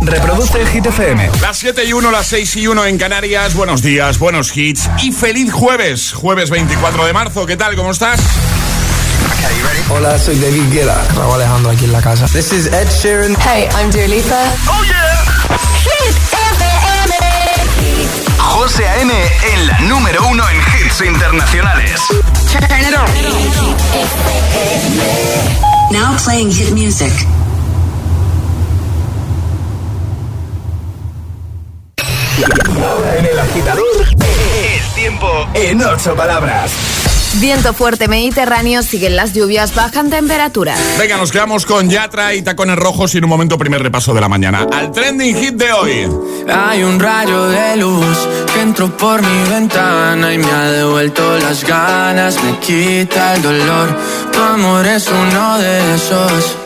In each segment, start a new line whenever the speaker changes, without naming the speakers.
Reproduce el Hit FM.
Las 7 y 1, las 6 y 1 en Canarias. Buenos días, buenos hits y feliz jueves. Jueves 24 de marzo. ¿Qué tal? ¿Cómo estás?
Hola, soy David Guetta. Raúl Alejandro aquí en la casa. This is Ed Sheeran.
Hey, I'm Dua Lipa.
¡Oh, yeah!
Hit FM.
José A.M. en la número uno en hits internacionales.
Turn it on. Now playing hit music.
En el agitador, el tiempo en ocho palabras.
Viento fuerte mediterráneo, siguen las lluvias, bajan temperaturas.
Venga, nos quedamos con Yatra y tacones rojos y en un momento primer repaso de la mañana. Al trending hit de hoy.
Hay un rayo de luz que entró por mi ventana y me ha devuelto las ganas, me quita el dolor. Tu amor es uno de esos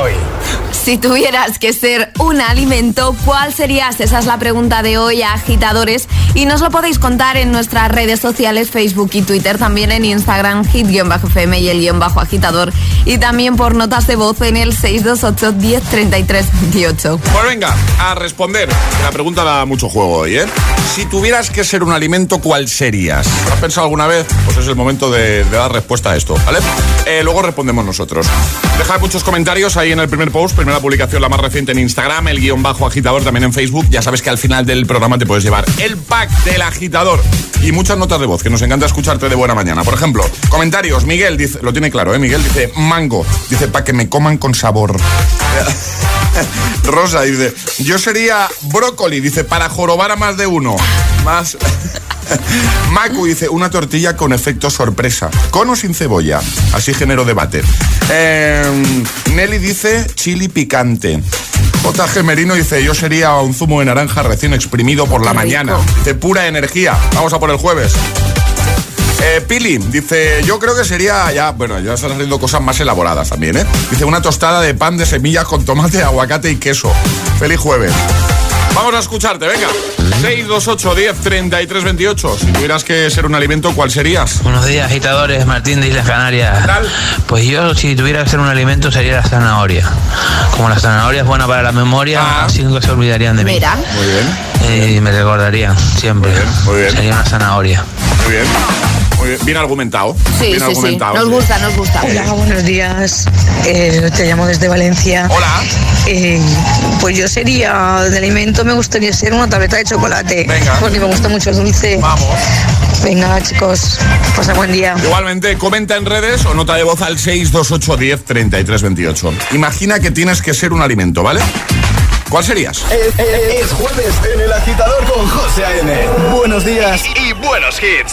Hoy.
Si tuvieras que ser un alimento, ¿cuál serías? Esa es la pregunta de hoy a agitadores y nos lo podéis contar en nuestras redes sociales, Facebook y Twitter, también en Instagram, hit-fm y el guion bajo agitador y también por notas de voz en el 628 1033 28.
Pues venga, a responder. La pregunta da mucho juego hoy, ¿eh? Si tuvieras que ser un alimento, ¿cuál serías? ¿Lo has pensado alguna vez? Pues es el momento de, de dar respuesta a esto, ¿vale? Eh, luego respondemos nosotros. Dejad muchos comentarios ahí en el primer post, primera publicación, la más reciente en Instagram, el guion bajo agitador también en Facebook. Ya sabes que al final del programa te puedes llevar el pack del agitador y muchas notas de voz, que nos encanta escucharte de buena mañana. Por ejemplo, comentarios. Miguel dice, lo tiene claro, ¿eh? Miguel dice mango, dice para que me coman con sabor. Rosa dice, yo sería brócoli, dice, para jorobar a más de uno. Más. Macu dice, una tortilla con efecto sorpresa, con o sin cebolla. Así genero debate. Eh, Nelly dice, chili picante. JG Merino dice, yo sería un zumo de naranja recién exprimido por la mañana. De pura energía. Vamos a por el jueves. Eh, Pili dice, yo creo que sería ya, bueno, ya están saliendo cosas más elaboradas también, ¿eh? Dice, una tostada de pan de semillas con tomate, aguacate y queso. Feliz jueves. Vamos a escucharte, venga. 628 10 33 28. Si tuvieras que ser un alimento, ¿cuál serías?
Buenos días, agitadores. Martín de Islas Canarias.
¿Qué tal?
Pues yo, si tuviera que ser un alimento, sería la zanahoria. Como la zanahoria es buena para la memoria,
Ah.
así nunca se olvidarían de mí.
Mira.
Muy bien,
Eh, Y me recordarían siempre.
Muy bien, muy bien.
Sería una zanahoria.
muy bien. Muy bien, bien argumentado.
Sí,
bien
sí, sí.
argumentado,
Nos gusta, nos gusta.
Hola, buenos días. Eh, te llamo desde Valencia.
Hola.
Eh, pues yo sería de alimento, me gustaría ser una tableta de chocolate.
Venga.
Porque me gusta mucho el dulce.
Vamos.
Venga, chicos, pasa buen día.
Igualmente, comenta en redes o nota de voz al 628 10 33 28. Imagina que tienes que ser un alimento, ¿vale? ¿Cuál serías?
Es, es- es jueves en el agitador con José A.M. Buenos días y buenos hits.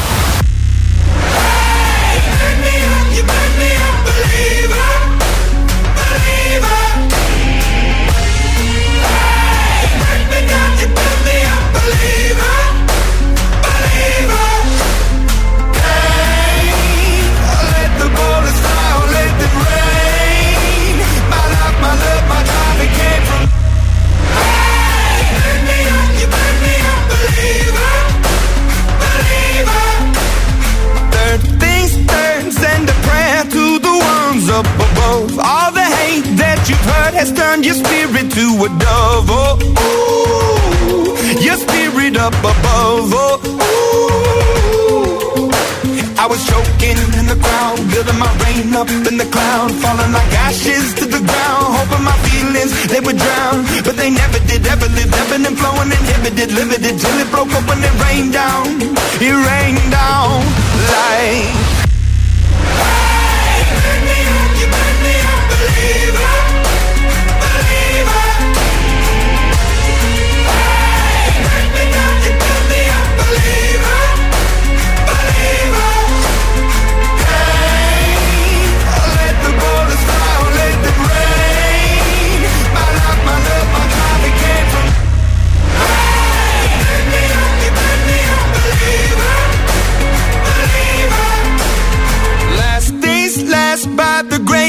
That you've heard has turned your spirit to a dove. Oh, ooh, your spirit up above. Oh, ooh. I was choking in the crowd, building my rain up in the cloud, falling like ashes to the ground, hoping my feelings they would drown, but they never did, ever lived, ebbing and flowing, inhibited, limited, till it broke up when it rained down, it rained down like.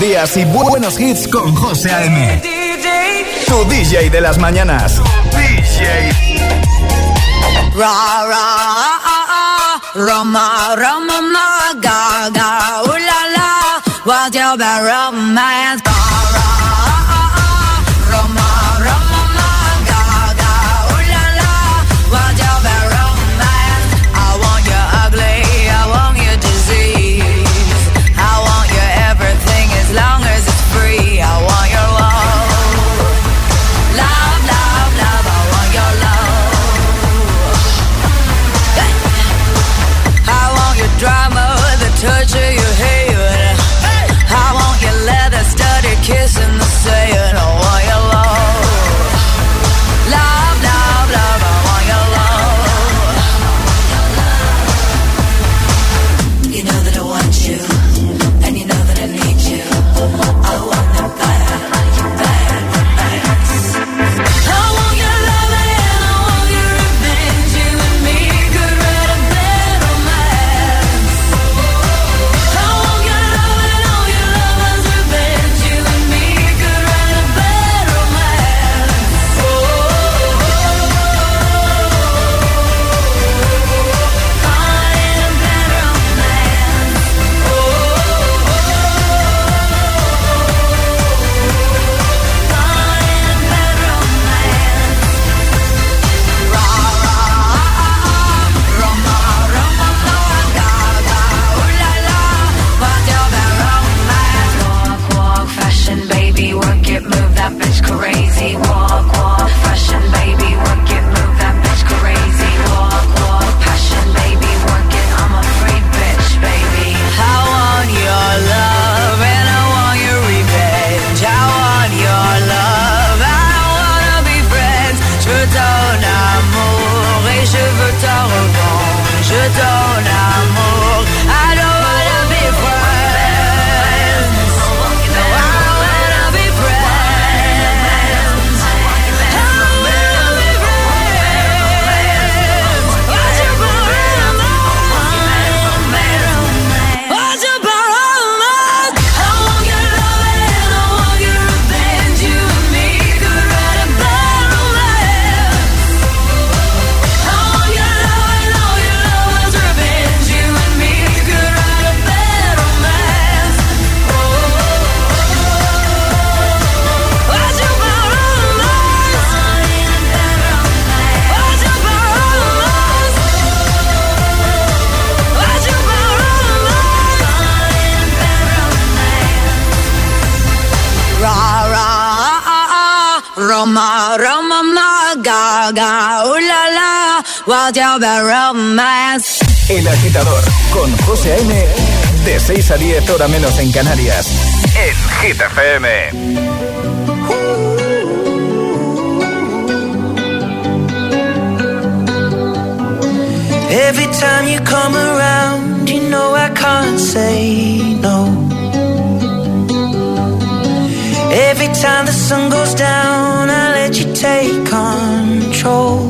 Buenos días y bu- buenos hits con José A.M. Tu DJ de las mañanas. DJ.
Ra ra ah, ah, ah, Roma Roma ma ga ga ooh la la What's your bad romance?
El agitador con José A.M. De 6 a 10 hora menos en Canarias. En Hit FM.
Every time you come around, you know I can't say no. Every time the sun goes down, I let you take control.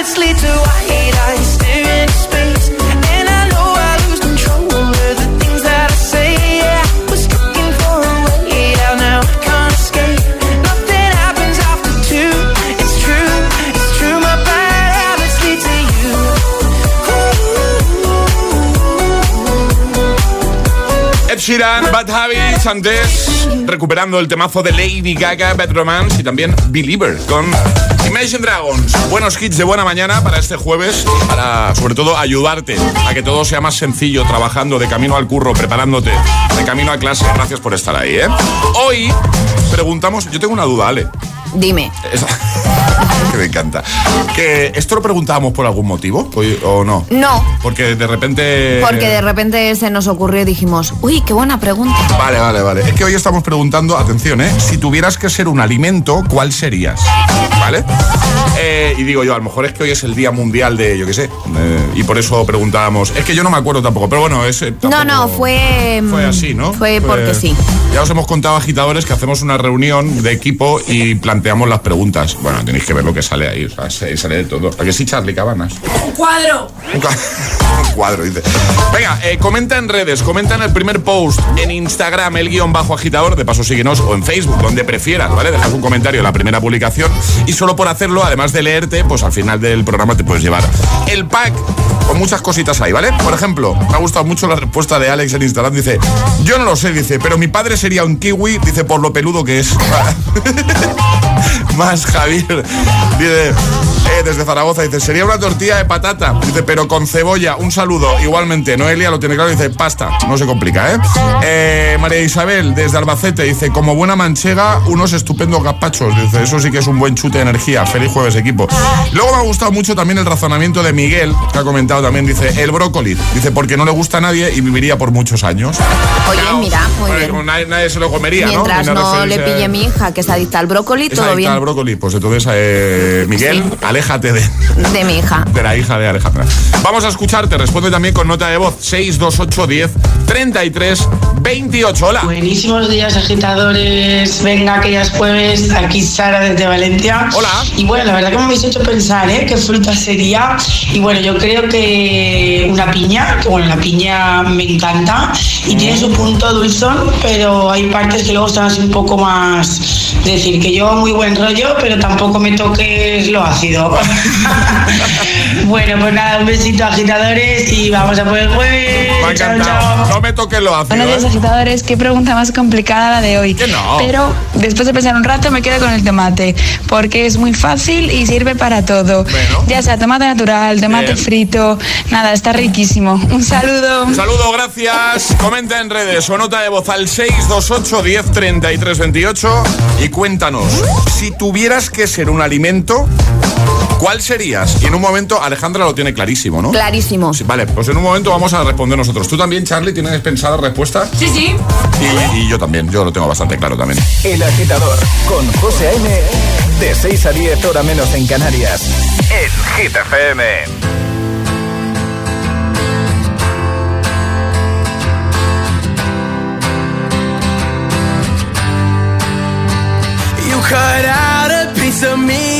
Bad habits lead to
Sheeran, Bad Habits, antes recuperando el temazo de Lady Gaga, Bad Romance y también Believer con Imagine Dragons. Buenos hits de buena mañana para este jueves, para sobre todo ayudarte a que todo sea más sencillo, trabajando de camino al curro, preparándote, de camino a clase. Gracias por estar ahí, ¿eh? Hoy preguntamos, yo tengo una duda, Ale.
Dime.
Esa- me encanta. Que esto lo preguntábamos por algún motivo o- o no.
No,
Porque de repente.
porque de repente se nos ocurrió y dijimos, uy, qué buena pregunta.
Vale, vale, vale. Es que hoy estamos preguntando, atención, ¿eh? Si tuvieras que ser un alimento, ¿cuál serías? ¿Vale? Eh, y digo yo, a lo mejor es que hoy es el Día Mundial de, yo qué sé, eh, y por eso preguntábamos. Es que yo no me acuerdo tampoco, pero bueno, es. eh,
No,
tampoco-
no, fue...
Fue así, ¿no?
Fue porque sí.
Ya os hemos contado, agitadores, que hacemos una reunión de equipo y planteamos las preguntas. Bueno, tenéis que ver lo que sale ahí, o sea, se- sale de todo. ¿A que sí, Charlie Cabanas?
Un cuadro.
Un, cua- un cuadro, dice. Venga, eh, comenta en redes, comenta en el primer post, en Instagram, el guion bajo agitador, de paso síguenos, o en Facebook, donde prefieras, ¿vale? Dejas un comentario en la primera publicación y solo por hacerlo, además de leerte, pues al final del programa te puedes llevar el pack con muchas cositas ahí, ¿vale? Por ejemplo, me ha gustado mucho la respuesta de Alex en Instagram, dice, yo no lo sé, dice, pero mi padre sería un kiwi, dice, por lo peludo que es. Más Javier, dice, Eh, desde Zaragoza dice, sería una tortilla de patata. Dice, pero con cebolla. Un saludo. Igualmente, Noelia lo tiene claro. Dice, pasta. No se complica, ¿eh? Eh, María Isabel, desde Albacete, dice, como buena manchega, unos estupendos gazpachos. Dice, eso sí que es un buen chute de energía. Feliz jueves, equipo. Luego me ha gustado mucho también el razonamiento de Miguel, que ha comentado también. Dice, el brócoli. Dice, porque no le gusta a nadie y viviría por muchos años.
Oye, mira, muy
Bueno,
bien.
como nadie, nadie se lo comería, ¿no?
Mientras no le
referirse a-
pille mi hija, que es adicta al brócoli, todo bien.
al brócoli. Pues entonces, eh, Miguel, aléjate de,
De mi hija.
de la hija de Alejandra. Vamos a escucharte. Responde también con nota de voz 628 10 33 28. Hola.
Buenísimos días, agitadores. Venga, que ya es jueves. Aquí Sara desde Valencia.
Hola.
Y bueno, la verdad que me habéis hecho pensar, ¿eh? ¿Qué fruta sería? Y bueno, yo creo que una piña, que bueno, la piña me encanta y tiene su punto dulzón, pero hay partes que luego están así un poco más. Es decir, que yo muy buen rollo, pero tampoco me toques lo ácido. bueno, pues nada, un besito, agitadores, y vamos a por el jueves.
Me ha
Chao,
encantado.
chao.
No me toques lo ácido.
Buenos días,
¿eh?
agitadores. Qué pregunta más complicada la de hoy.
Que no.
Pero después de pensar un rato me quedo con el tomate, porque es muy fácil y sirve para todo.
Bueno.
Ya sea tomate natural, tomate
Bien.
frito, nada, está riquísimo. Un saludo.
Un saludo, gracias. Comenta en redes o nota de voz al 628 10 33 28 y cuéntanos, si tuvieras que ser un alimento, ¿cuál serías? Y en un momento, Alejandra lo tiene clarísimo, ¿no?
Clarísimo.
Sí, vale, pues en un momento vamos a responder nosotros. ¿Tú también, Charlie, tienes pensada respuesta?
Sí, sí.
Y, y yo también, yo lo tengo bastante claro también.
El agitador con José A.M. De 6 a 10 hora menos en Canarias. En Hit FM.
You cut out a piece of me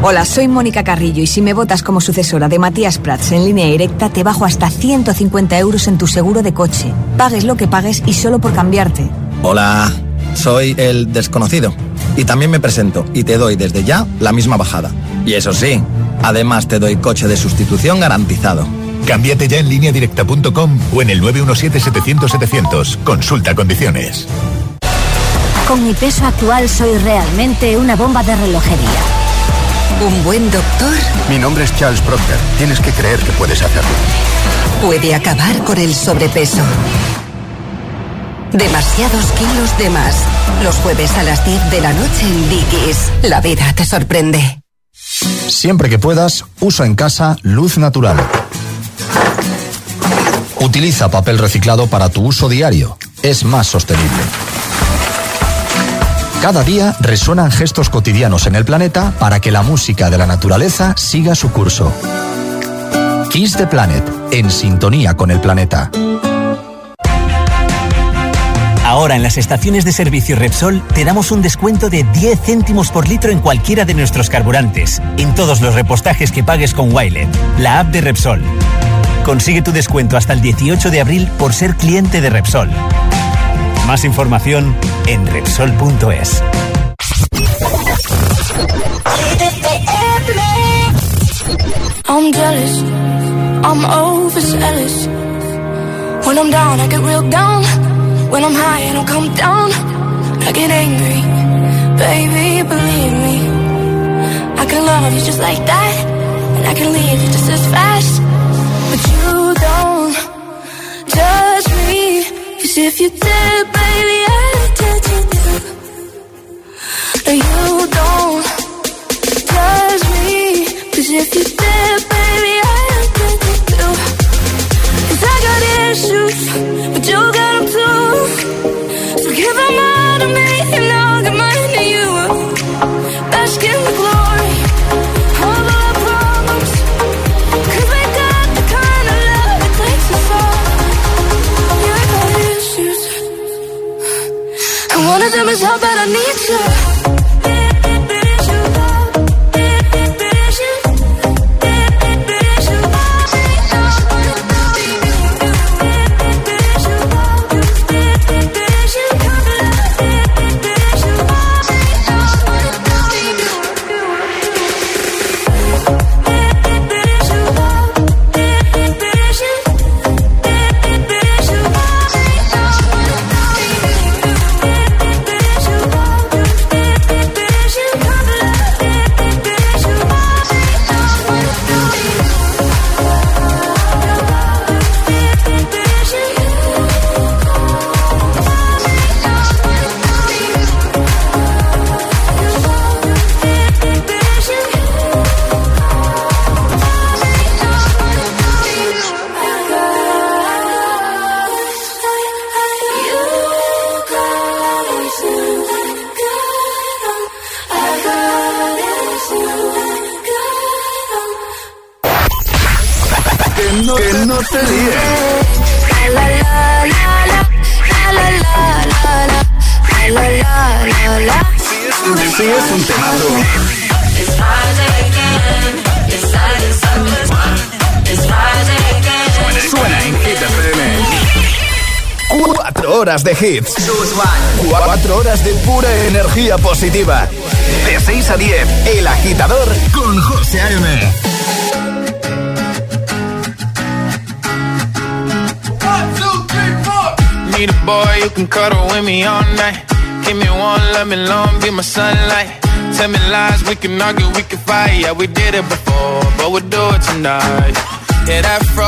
Hola, soy Mónica Carrillo y si me votas como sucesora de Matías Prats en línea directa te bajo hasta 150 euros en tu seguro de coche. Pagues lo que pagues y solo por cambiarte.
Hola, soy el desconocido. Y también me presento y te doy desde ya la misma bajada. Y eso sí, además te doy coche de sustitución garantizado.
Cámbiate ya en lineadirecta.com o en el 917-700-700. Consulta condiciones.
Con mi peso actual soy realmente una bomba de relojería.
¿Un buen doctor?
Mi nombre es Charles Proctor. Tienes que creer que puedes hacerlo.
Puede acabar con el sobrepeso. Demasiados kilos de más. Los jueves a las 10 de la noche en Dickies. La vida te sorprende.
Siempre que puedas, usa en casa luz natural. Utiliza papel reciclado para tu uso diario. Es más sostenible. Cada día resuenan gestos cotidianos en el planeta para que la música de la naturaleza siga su curso. Kiss the Planet, en sintonía con el planeta.
Ahora en las estaciones de servicio Repsol te damos un descuento de 10 céntimos por litro en cualquiera de nuestros carburantes, en todos los repostajes que pagues con Wilet, la app de Repsol. Consigue tu descuento hasta el 18 de abril por ser cliente de Repsol. Más información en Repsol.es.
I'm jealous, I'm overzealous. When I'm down, I get real down. When I'm high, I don't come down. I get angry, baby, believe me. I can love you just like that, and I can leave you just as fast. But you don't judge me, if you did, baby, I'd judge you too. No, you don't judge me, cause if you did, baby, I'd judge you too. Cause I got issues, And one of them is how bad I need you.
Hits. Cuatro horas de pura energía positiva. De 6 a 10, El Agitador con José A.M.
Need a boy you can cuddle with me all night. Give me one, let me long, be my sunlight. Tell me lies, we can argue, we can fight. Yeah, we did it before, but we'll do it tonight. Yeah, that fro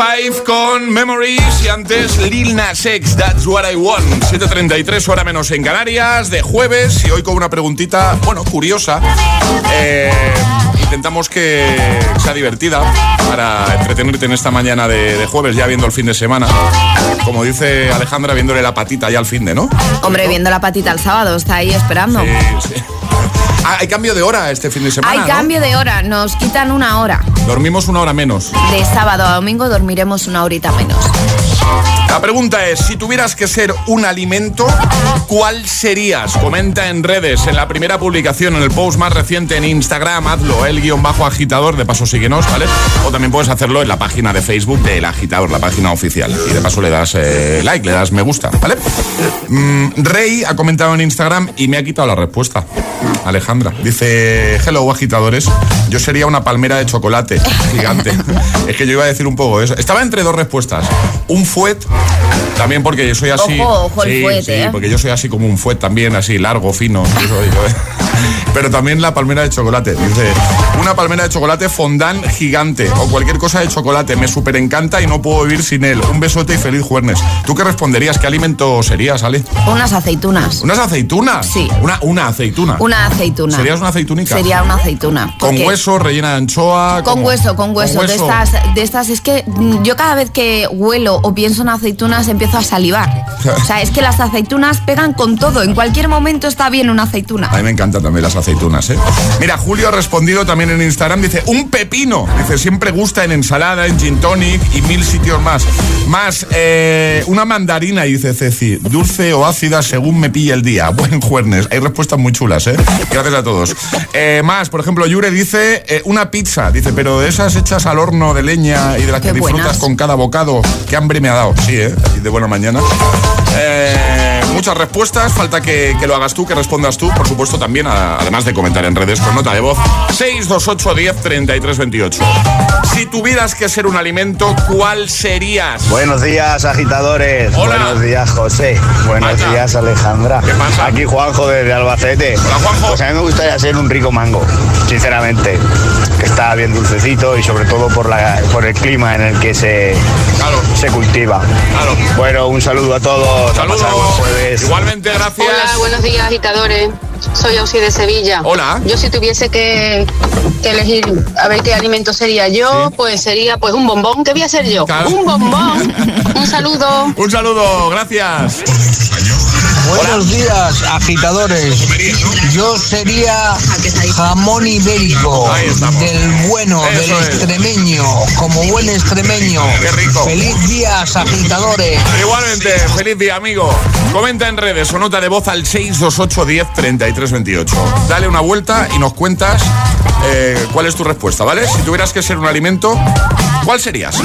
5 con Memories y antes Lil Nas X, That's What I Want. 7.33 hora menos en Canarias, de jueves y hoy con una preguntita, bueno, curiosa. Eh, intentamos que sea divertida para entretenerte en esta mañana de, de jueves, ya viendo el fin de semana. Como dice Alejandra, viéndole la patita ya al fin de, ¿no?
Hombre, viendo la patita el sábado, está ahí esperando.
Sí, sí. Ah, hay cambio de hora este fin de semana.
Hay
¿no?
cambio de hora, nos quitan una hora.
Dormimos una hora menos.
De sábado a domingo dormiremos una horita menos.
La pregunta es, si tuvieras que ser un alimento, ¿cuál serías? Comenta en redes, en la primera publicación, en el post más reciente en Instagram, hazlo, el guion bajo agitador, de paso síguenos, ¿vale? O también puedes hacerlo en la página de Facebook del agitador, la página oficial. Y de paso le das eh, like, le das me gusta, ¿vale? Mm, Rey ha comentado en Instagram y me ha quitado la respuesta. Alejandra. Dice, hello agitadores, yo sería una palmera de chocolate gigante. es que yo iba a decir un poco eso. Estaba entre dos respuestas. Un fuet, también porque yo soy así...
Ojo, ojo el
sí,
fuet,
sí,
¿eh?
porque yo soy así como un fuet también, así largo, fino. Pero también la palmera de chocolate. Dice, una palmera de chocolate fondant gigante o cualquier cosa de chocolate. Me súper encanta y no puedo vivir sin él. Un besote y feliz jueves. ¿Tú qué responderías? ¿Qué alimento serías, Ale?
Unas aceitunas.
¿Unas aceitunas?
Sí.
Una, una aceituna.
Una aceituna.
¿Serías una aceitunica?
Sería una aceituna.
Con hueso, rellena de anchoa.
Con hueso, con hueso. De estas, de estas, es que mm, yo cada vez que huelo o pienso en aceitunas empiezo a salivar. O sea, es que las aceitunas pegan con todo. En cualquier momento está bien una aceituna.
A mí me encantan también las aceitunas, ¿eh? Mira, Julio ha respondido también en Instagram, dice, un pepino. Dice, siempre gusta en ensalada, en gin tonic y mil sitios más. Más, eh, una mandarina, dice Ceci, dulce o ácida según me pilla el día. Buen jueves. Hay respuestas muy chulas, ¿eh? Gracias a todos. Eh, más, por ejemplo, Yure dice, eh, una pizza. Dice, pero de esas hechas al horno de leña y de las que disfrutas
buenas.
con cada bocado. Qué hambre me ha dado. Sí, ¿eh? Así de buena mañana. Eh, muchas respuestas, falta que, que lo hagas tú, que respondas tú, por supuesto también, a- además de comentar en redes con nota de voz 628 10 33 28. Si tuvieras que ser un alimento, ¿cuál serías?
Buenos días, agitadores.
Hola.
Buenos días, José. Buenos
Vaya.
días, Alejandra.
¿Qué pasa?
Aquí Juanjo desde Albacete.
Hola, Juanjo.
Pues a mí me gustaría ser un rico mango, sinceramente. Que está bien dulcecito y sobre todo por, la, por el clima en el que se,
Claro,
se cultiva.
claro.
Bueno, un saludo a todos.
Saludos. Igualmente, gracias.
Hola, buenos días, agitadores. Soy Ausi de Sevilla.
Hola.
Yo si tuviese que, que elegir a ver qué alimento sería yo, pues sería pues un bombón. ¿Qué voy a ser yo?
Claro.
Un bombón. un saludo.
Un saludo, gracias.
Buenos días, agitadores. Yo sería jamón ibérico, del bueno, del extremeño, como buen extremeño.
Qué rico.
Feliz días, agitadores.
Igualmente, feliz día, amigo. Comenta en redes o nota de voz al 628 10 33 28. Dale una vuelta y nos cuentas eh, cuál es tu respuesta, ¿vale? Si tuvieras que ser un alimento, ¿cuál serías?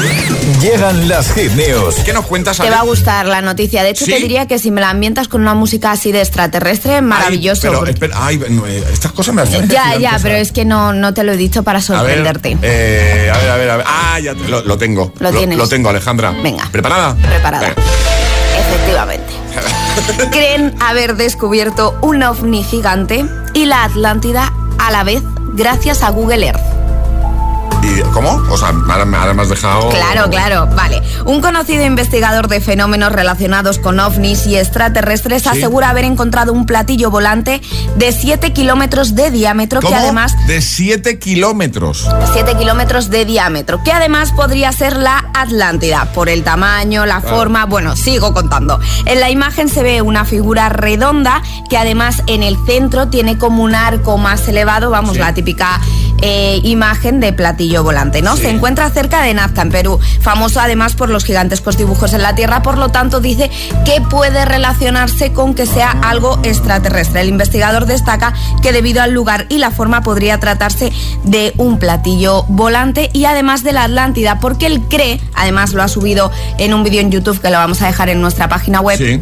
Llegan las hit news.
¿Qué nos cuentas,
Te va a gustar la noticia. De hecho,
¿Sí?
te diría que si me la ambientas con una música así de extraterrestre, maravilloso.
Ay, pero,
porque-
espera, ay, no, eh, estas cosas me hacen
ya, ya, pero es que no, no te lo he dicho para
A ver,
sorprenderte.
eh, a ver, a ver, a ver. Ah, ya te- lo, lo tengo.
Lo tienes.
Lo tengo, Alejandra.
Venga.
¿Preparada?
Preparada.
Venga.
Efectivamente. Creen haber descubierto un ovni gigante y la Atlántida a la vez gracias a Google Earth.
¿Y cómo? O sea, ahora, me- ahora me has dejado...
Claro, claro, vale. Un conocido investigador de fenómenos relacionados con ovnis y extraterrestres
Sí.
asegura haber encontrado un platillo volante de 7 kilómetros de diámetro
¿Cómo?
que además...
De 7 kilómetros.
7 kilómetros de diámetro, que además podría ser la Atlántida, por el tamaño, la
Claro.
forma, bueno, sigo contando. En la imagen se ve una figura redonda que además en el centro tiene como un arco más elevado, vamos,
Sí.
la típica eh, imagen de platillo volante, ¿no?
Sí.
Se encuentra cerca de Nazca, en Perú, famoso además por los gigantescos dibujos en la Tierra, por lo tanto dice que puede relacionarse con que sea algo extraterrestre. El investigador destaca que debido al lugar y la forma podría tratarse de un platillo volante y además de la Atlántida, porque él cree, además lo ha subido en un vídeo en YouTube que lo vamos a dejar en nuestra página web,
Sí.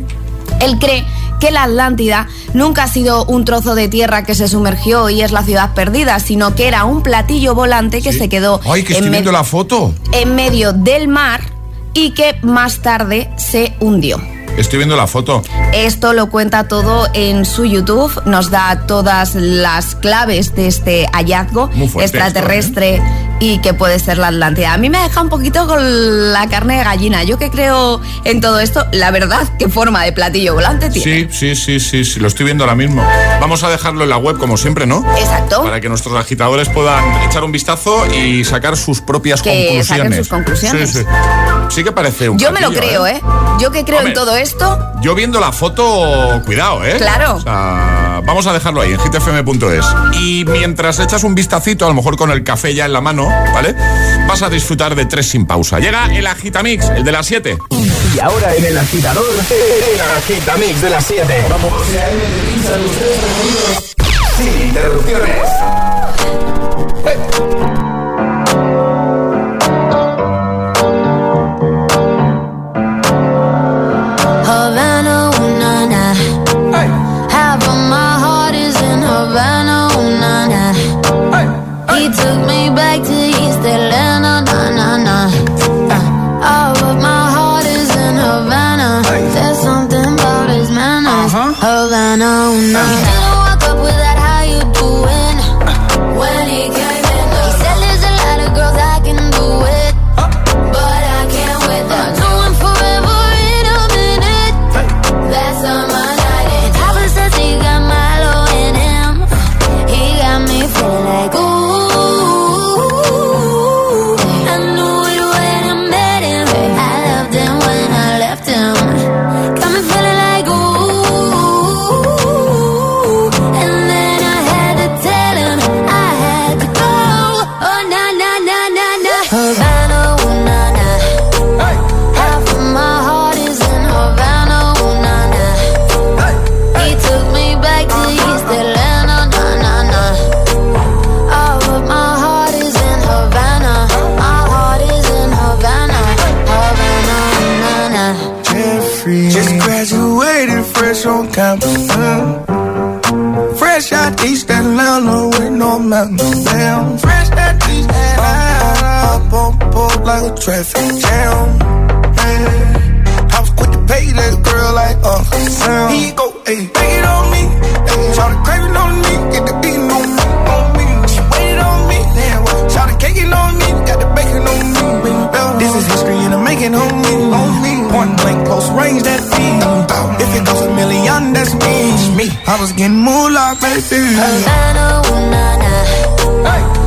Él cree que la Atlántida nunca ha sido un trozo de tierra que se sumergió y es la ciudad perdida, sino que era un platillo volante que se quedó
Ay, que
en,
estoy
me-
viendo la foto.
en medio del mar y que más tarde se hundió.
Estoy viendo la foto.
Esto lo cuenta todo en su YouTube, nos da todas las claves de este hallazgo extraterrestre y que puede ser la Atlántida. A mí me deja un poquito con la carne de gallina. Yo que creo en todo esto, la verdad, qué forma de platillo volante tiene.
Sí, sí, sí, sí, sí, lo estoy viendo ahora mismo. Vamos a dejarlo en la web como siempre, ¿no?
Exacto.
Para que nuestros agitadores puedan echar un vistazo y sacar sus propias
Que
conclusiones.
saquen sus conclusiones.
Sí, sí. Sí que parece un
Yo me lo creo, ¿eh? Yo que creo
Hombre.
en todo esto,
Yo viendo la foto, cuidado, ¿eh?
Claro.
O sea, vamos a dejarlo ahí, en hitfm.es. Y mientras echas un vistacito, a lo mejor con el café ya en la mano, ¿vale? Vas a disfrutar de tres sin pausa. Llega el Agitamix, el de las 7.
Y ahora en el agitador, el agitamix de las 7. Vamos. Sin interrupciones.
Fresh on campus. mm. Fresh out East Atlanta with no mountains down. Fresh out East Atlanta. Up on board like a traffic jam. Man, I was quick to pay that girl like Uncle Sam. He go, hey, take it on me. Hey, shout the craving on me. Get the beating on me. On me. She waited on me. Damn, shout the caking on me. Got the bacon on me. This is history and I'm making on me. On me. Point blank, close range, that feed. If it goes a million, that's me. me. I was getting moolah, baby.
Havana, ooh na na. Half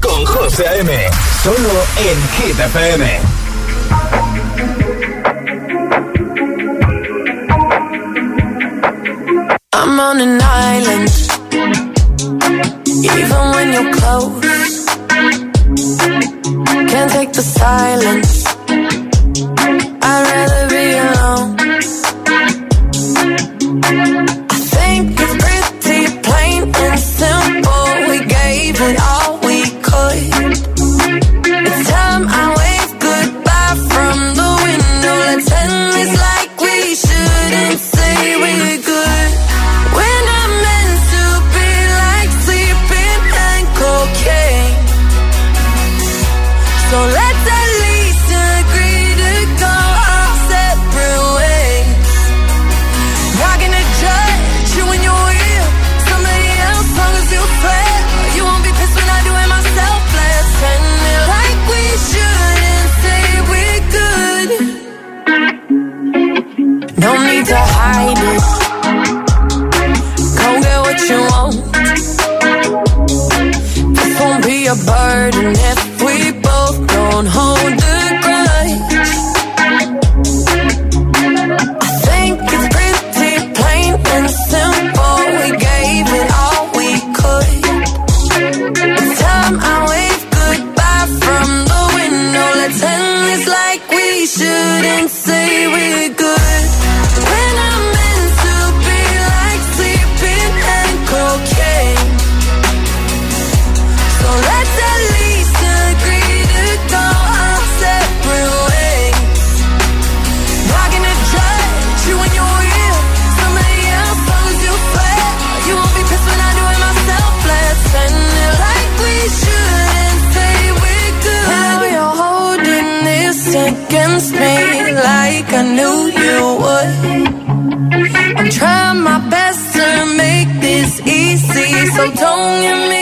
con José A.M. Solo en Hit.
I'm on an island.
So don't give me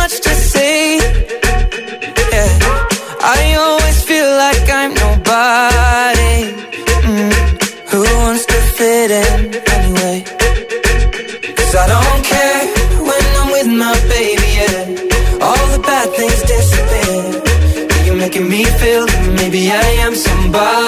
much to say. Yeah. I always feel like I'm nobody. Mm. Who wants to fit in anyway? Cause I don't care when I'm with my baby, yeah. All the bad things disappear. You're making me feel that maybe I am somebody.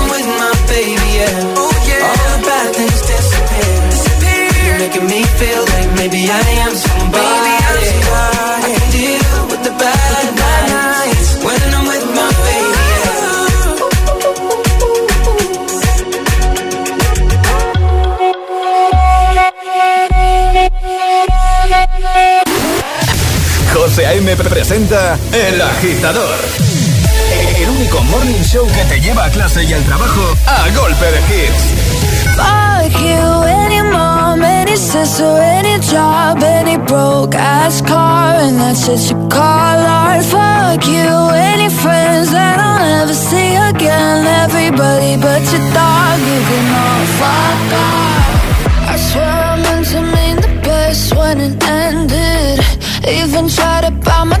baby. Yeah, oh, yeah. all the bad things disappear. You're making me feel like maybe I am somebody. I can deal with the bad nights when I'm with my baby.
José A.M. presenta El Agitador. Único morning show que te lleva a clase y al trabajo a golpe de hits.
Fuck you, any mom, any sister, any job, any broke ass car, and that's what you call art. Fuck you, any friends that I'll never see again. Everybody but your dog, you can all fuck off. I swear I meant to mean the best when it ended. Even tried to bite my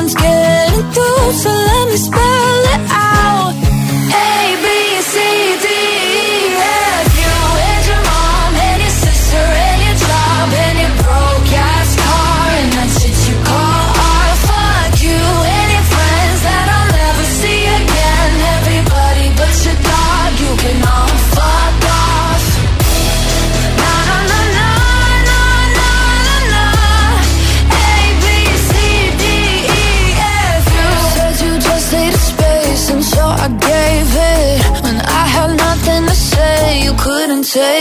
but nothing's getting through. So let me spell it out. A B C D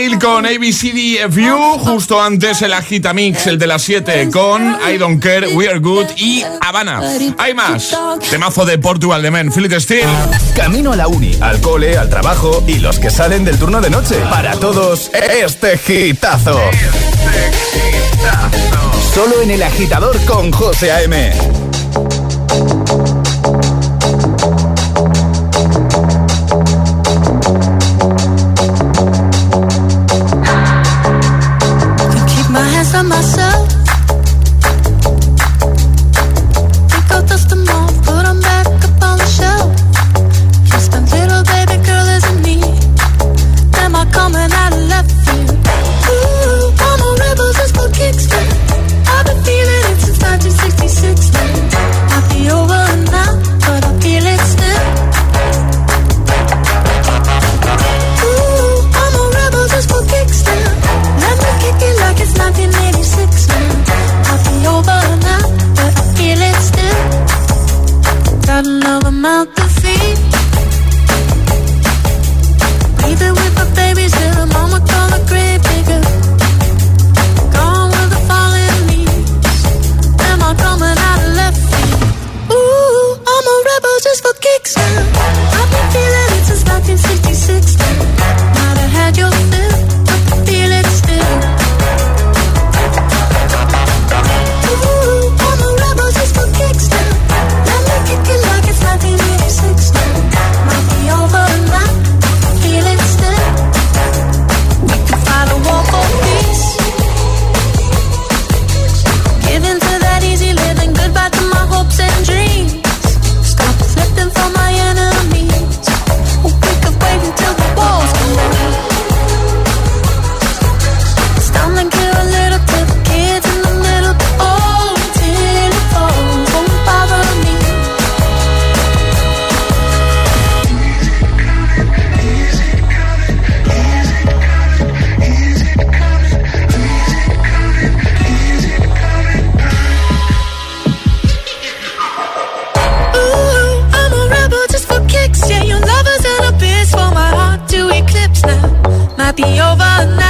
ass.
Es Gail con ABCDFU, justo antes el Agitamix, el de las 7, con I Don't Care, We Are Good y Habana. Hay más. Temazo de Portugal de Men, Philip Steel.
Camino a la uni, al cole, al trabajo y los que salen del turno de noche. Para todos, este gitazo. Solo en el agitador con José A.M.
might be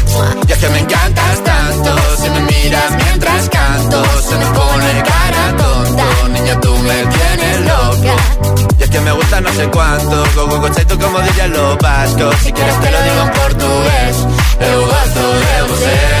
Y es que me encantas tanto, si me miras mientras canto, se me pone cara tonto, niña tú me tienes loca. Y es que me gusta no sé cuánto, go go tú como diría lo vasco, si quieres te lo digo en portugués, eu gosto de você.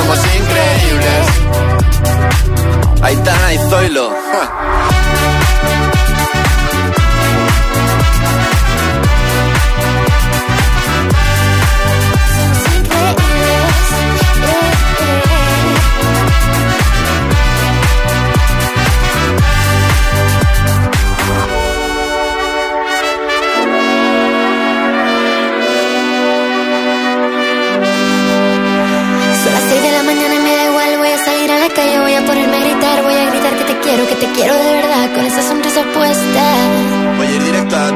somos increíbles. Aitana y Zoilo.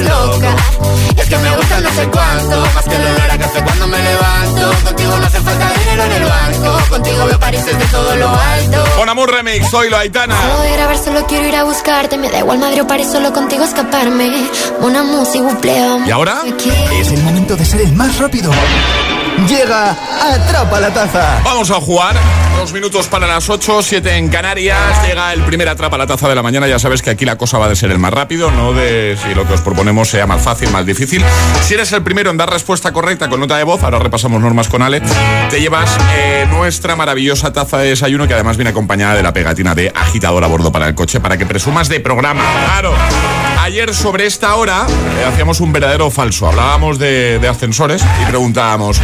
loca. Y es que me gusta no sé cuánto, más que el olor a café cuando me levanto. Contigo no hace falta dinero en el banco, contigo veo París desde todo lo alto.
Con Amor Remix, soy lo Aitana.
Solo de grabar, solo quiero ir a buscarte, me da igual Madrid o París, solo contigo escaparme. Una música,
¿Y ahora?
Es el momento de ser el más rápido. Llega Atrapa la Taza.
Vamos a jugar. Dos minutos para las 8, 7 en Canarias. Llega el primer Atrapa la Taza de la mañana. Ya sabes que aquí la cosa va de ser el más rápido, no de si lo que os proponemos sea más fácil, más difícil. Si eres el primero en dar respuesta correcta con nota de voz, ahora repasamos normas con Ale, te llevas eh, nuestra maravillosa taza de desayuno que además viene acompañada de la pegatina de agitador a bordo para el coche para que presumas de programa. Claro. Ayer sobre esta hora eh, hacíamos un verdadero o falso. Hablábamos de, de ascensores y preguntábamos.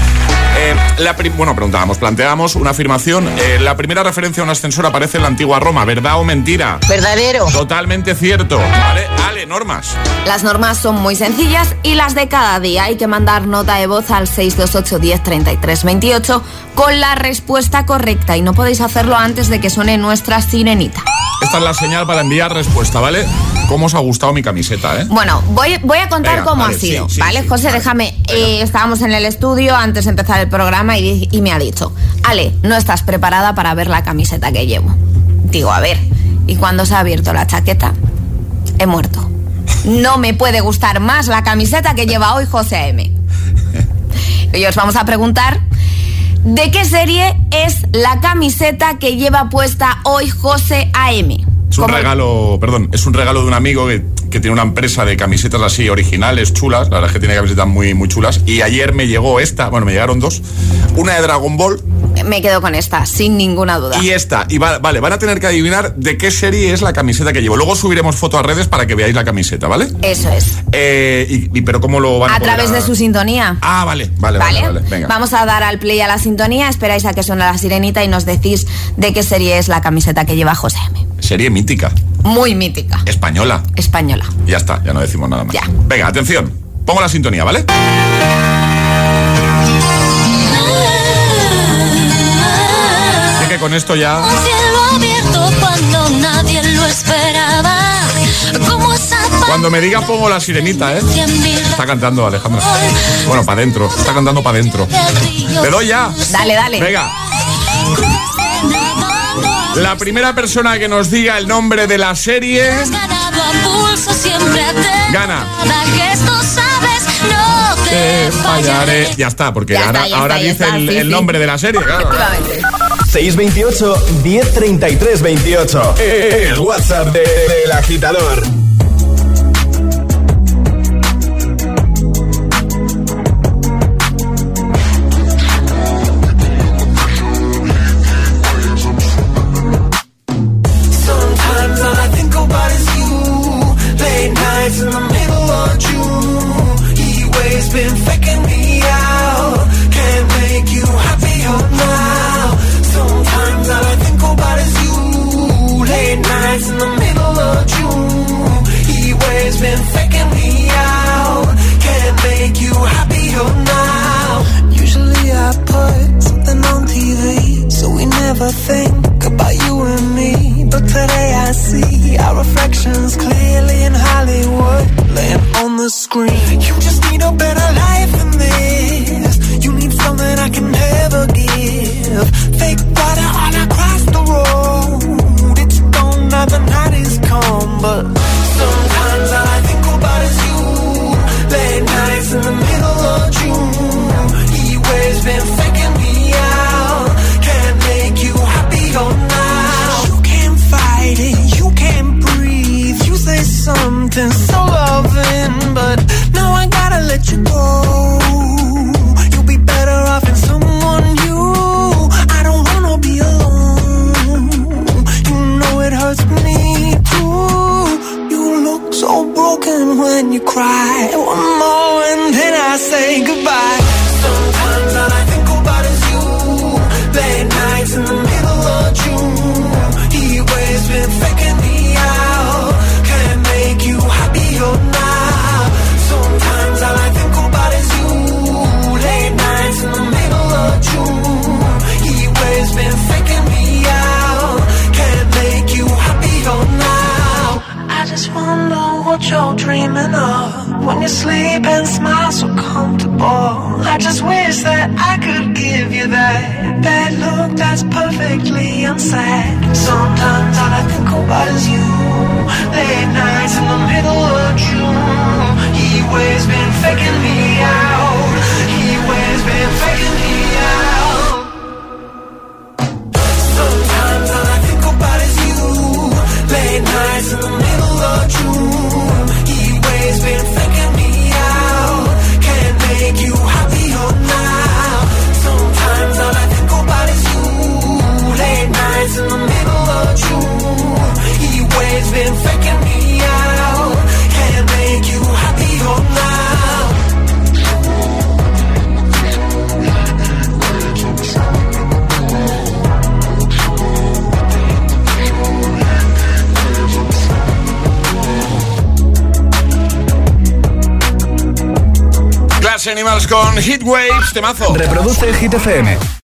eh, la bueno, preguntábamos, planteábamos una afirmación. eh, la primera referencia a un ascensor aparece en la antigua Roma, ¿verdad o mentira?
Verdadero.
Totalmente cierto. ¿Vale? Ale, normas.
Las normas son muy sencillas y las de cada día. Hay que mandar nota de voz al 628 10 33 28 con la respuesta correcta y no podéis hacerlo antes de que suene nuestra sirenita.
Esta es la señal para enviar respuesta, ¿vale? ¿Cómo os ha gustado mi camiseta, eh?
Bueno, voy, voy a contar
Venga,
cómo
vale,
ha sido,
sí,
¿vale?
sí,
José, déjame. eh, estábamos en el estudio antes de empezar el programa y me ha dicho, Ale, no estás preparada para ver la camiseta que llevo. Digo, a ver. Y cuando se ha abierto la chaqueta, he muerto. No me puede gustar más la camiseta que lleva hoy José M. Y os vamos a preguntar ¿de qué serie es la camiseta que lleva puesta hoy José AM?
Es un
¿Cómo-
regalo, perdón, es un regalo de un amigo que, que tiene una empresa de camisetas así originales, chulas. La verdad es que tiene camisetas muy, muy chulas. Y ayer me llegó esta, bueno, me llegaron dos. Una de Dragon Ball
Me quedo con esta, sin ninguna duda.
y esta. Y va- vale, van a tener que adivinar de qué serie es la camiseta que llevo. Luego subiremos foto a redes para que veáis la camiseta, ¿vale?
Eso es.
Eh, y, y- pero ¿cómo lo van a
A través de su sintonía.
Ah, vale, vale, vale, vale. Venga.
Vamos a dar al play a la sintonía, esperáis a que suene la sirenita y nos decís de qué serie es la camiseta que lleva José M.
Serie mítica,
Muy mítica,
española.
española.
Ya está, ya no decimos nada más.
Ya.
Venga, atención. Pongo la sintonía, ¿vale? Así que con esto ya...
Nadie lo esperaba.
Cuando me diga pongo la sirenita, ¿eh? Está cantando Alejandra. Bueno, para adentro. Está cantando para adentro. ¿Le doy ya?
Dale, dale.
Venga. La primera persona que nos diga el nombre de la serie gana.
Te fallaré.
Ya está, porque
Ya
ahora,
está, ya
ahora
está,
dice
está,
el,
sí,
el
sí.
nombre de la serie. claro.
Efectivamente.
628 1033 28. El WhatsApp de- del agitador.
sentence.
Reproduce FM.